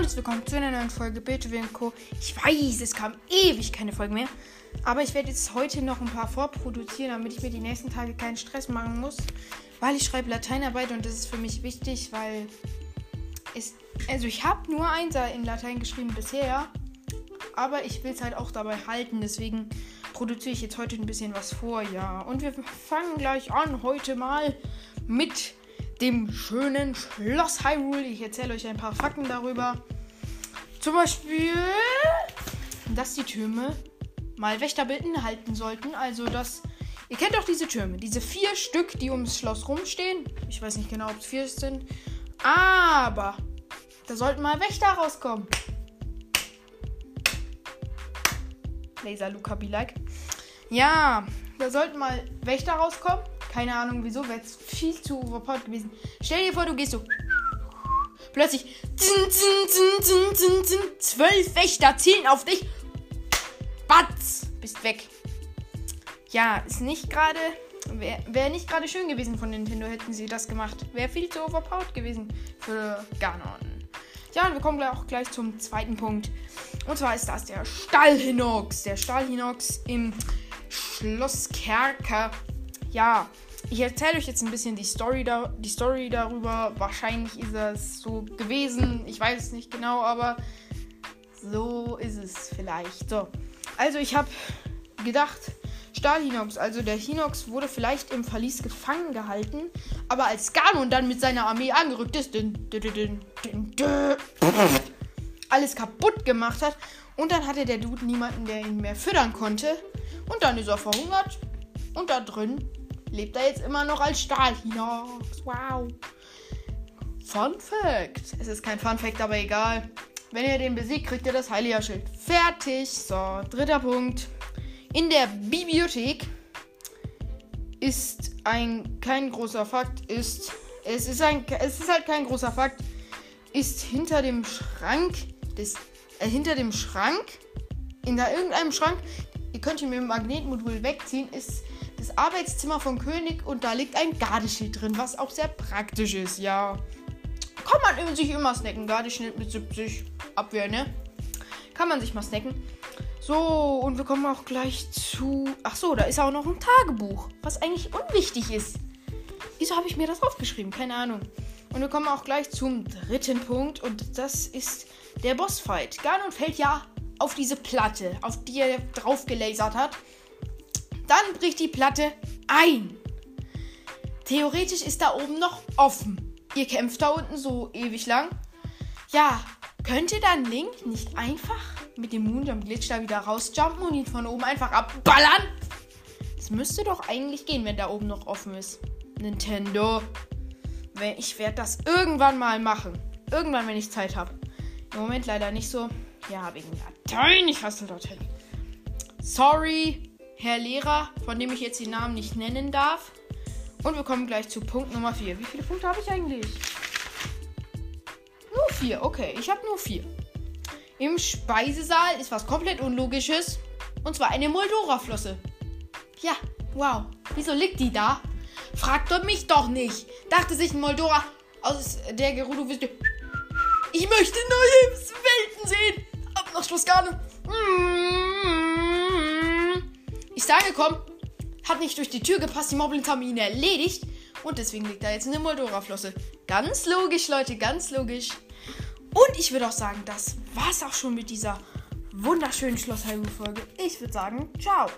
und willkommen zu einer neuen Folge Beethoven Co. Ich weiß, es kam ewig keine Folge mehr. Aber ich werde jetzt heute noch ein paar vorproduzieren, damit ich mir die nächsten Tage keinen Stress machen muss. Weil ich schreibe Lateinarbeit und das ist für mich wichtig, weil es. Also ich habe nur Einser in Latein geschrieben bisher. Aber ich will es halt auch dabei halten. Deswegen produziere ich jetzt heute ein bisschen was vor, ja. Und wir fangen gleich an heute mal mit dem schönen Schloss Hyrule. Ich erzähle euch ein paar Fakten darüber. Zum Beispiel, dass die Türme mal Wächterbilden halten sollten. Also, dass. Ihr kennt doch diese Türme, diese vier Stück, die ums Schloss rumstehen. Ich weiß nicht genau, ob es vier sind. Aber da sollten mal Wächter rauskommen. Laser Luca be like. Ja, da sollten mal Wächter rauskommen. Keine Ahnung wieso, wäre es viel zu overpowered gewesen. Stell dir vor, du gehst so. Plötzlich. Zwölf Wächter zielen auf dich. Batz! Bist weg. Ja, ist nicht gerade. Wäre wär nicht gerade schön gewesen von Nintendo, hätten sie das gemacht. Wäre viel zu overpowered gewesen für Ganon. Ja, und wir kommen auch gleich zum zweiten Punkt. Und zwar ist das der Stahlhinox. Der Stahlhinox im Schloss Kerker ja, ich erzähle euch jetzt ein bisschen die Story, da, die Story darüber. Wahrscheinlich ist es so gewesen. Ich weiß es nicht genau, aber so ist es vielleicht. So. Also ich habe gedacht, Stahlhinox, also der Hinox wurde vielleicht im Verlies gefangen gehalten, aber als Ganon dann mit seiner Armee angerückt ist, din, din, din, alles kaputt gemacht hat und dann hatte der Dude niemanden, der ihn mehr füttern konnte und dann ist er verhungert und da drin lebt er jetzt immer noch als Stahlhinox. Wow. Fun Fact. Es ist kein Fun Fact, aber egal. Wenn ihr den besiegt, kriegt ihr das Heiliger-Schild. Fertig. So, dritter Punkt. In der Bibliothek ist ein kein großer Fakt ist es ist ein es ist halt kein großer Fakt ist hinter dem Schrank des äh, hinter dem Schrank in da irgendeinem Schrank ihr könnt ihn mit dem Magnetmodul wegziehen ist das Arbeitszimmer vom König und da liegt ein Gardeschild drin, was auch sehr praktisch ist, ja. Kann man sich immer snacken. Gardeschild mit 70 Abwehr, ne? Kann man sich mal snacken. So, und wir kommen auch gleich zu. Ach so, da ist auch noch ein Tagebuch, was eigentlich unwichtig ist. Wieso habe ich mir das aufgeschrieben? Keine Ahnung. Und wir kommen auch gleich zum dritten Punkt und das ist der Bossfight. Ganon fällt ja auf diese Platte, auf die er drauf gelasert hat. Dann bricht die Platte ein. Theoretisch ist da oben noch offen. Ihr kämpft da unten so ewig lang. Ja, könnte dann Link nicht einfach mit dem Moonjump Glitch da wieder rausjumpen und ihn von oben einfach abballern? Das müsste doch eigentlich gehen, wenn da oben noch offen ist. Nintendo. Ich werde das irgendwann mal machen. Irgendwann, wenn ich Zeit habe. Im Moment leider nicht so. Ja, wegen Latein. Ich hasse dorthin. Sorry. Herr Lehrer, von dem ich jetzt den Namen nicht nennen darf. Und wir kommen gleich zu Punkt Nummer 4. Wie viele Punkte habe ich eigentlich? Nur 4, okay. Ich habe nur 4. Im Speisesaal ist was komplett Unlogisches. Und zwar eine Moldora-Flosse. Ja, wow. Wieso liegt die da? Fragt doch mich doch nicht. Dachte sich ein Moldora aus der Gerudo wüsste. Ich möchte neue Welten sehen. Ab nach Schloss Garne. Ist angekommen, hat nicht durch die Tür gepasst, die Moblins haben ihn erledigt und deswegen liegt da jetzt eine Moldora-Flosse. Ganz logisch, Leute, ganz logisch. Und ich würde auch sagen, das war's auch schon mit dieser wunderschönen Schloss Hyrule-Folge. Ich würde sagen, ciao.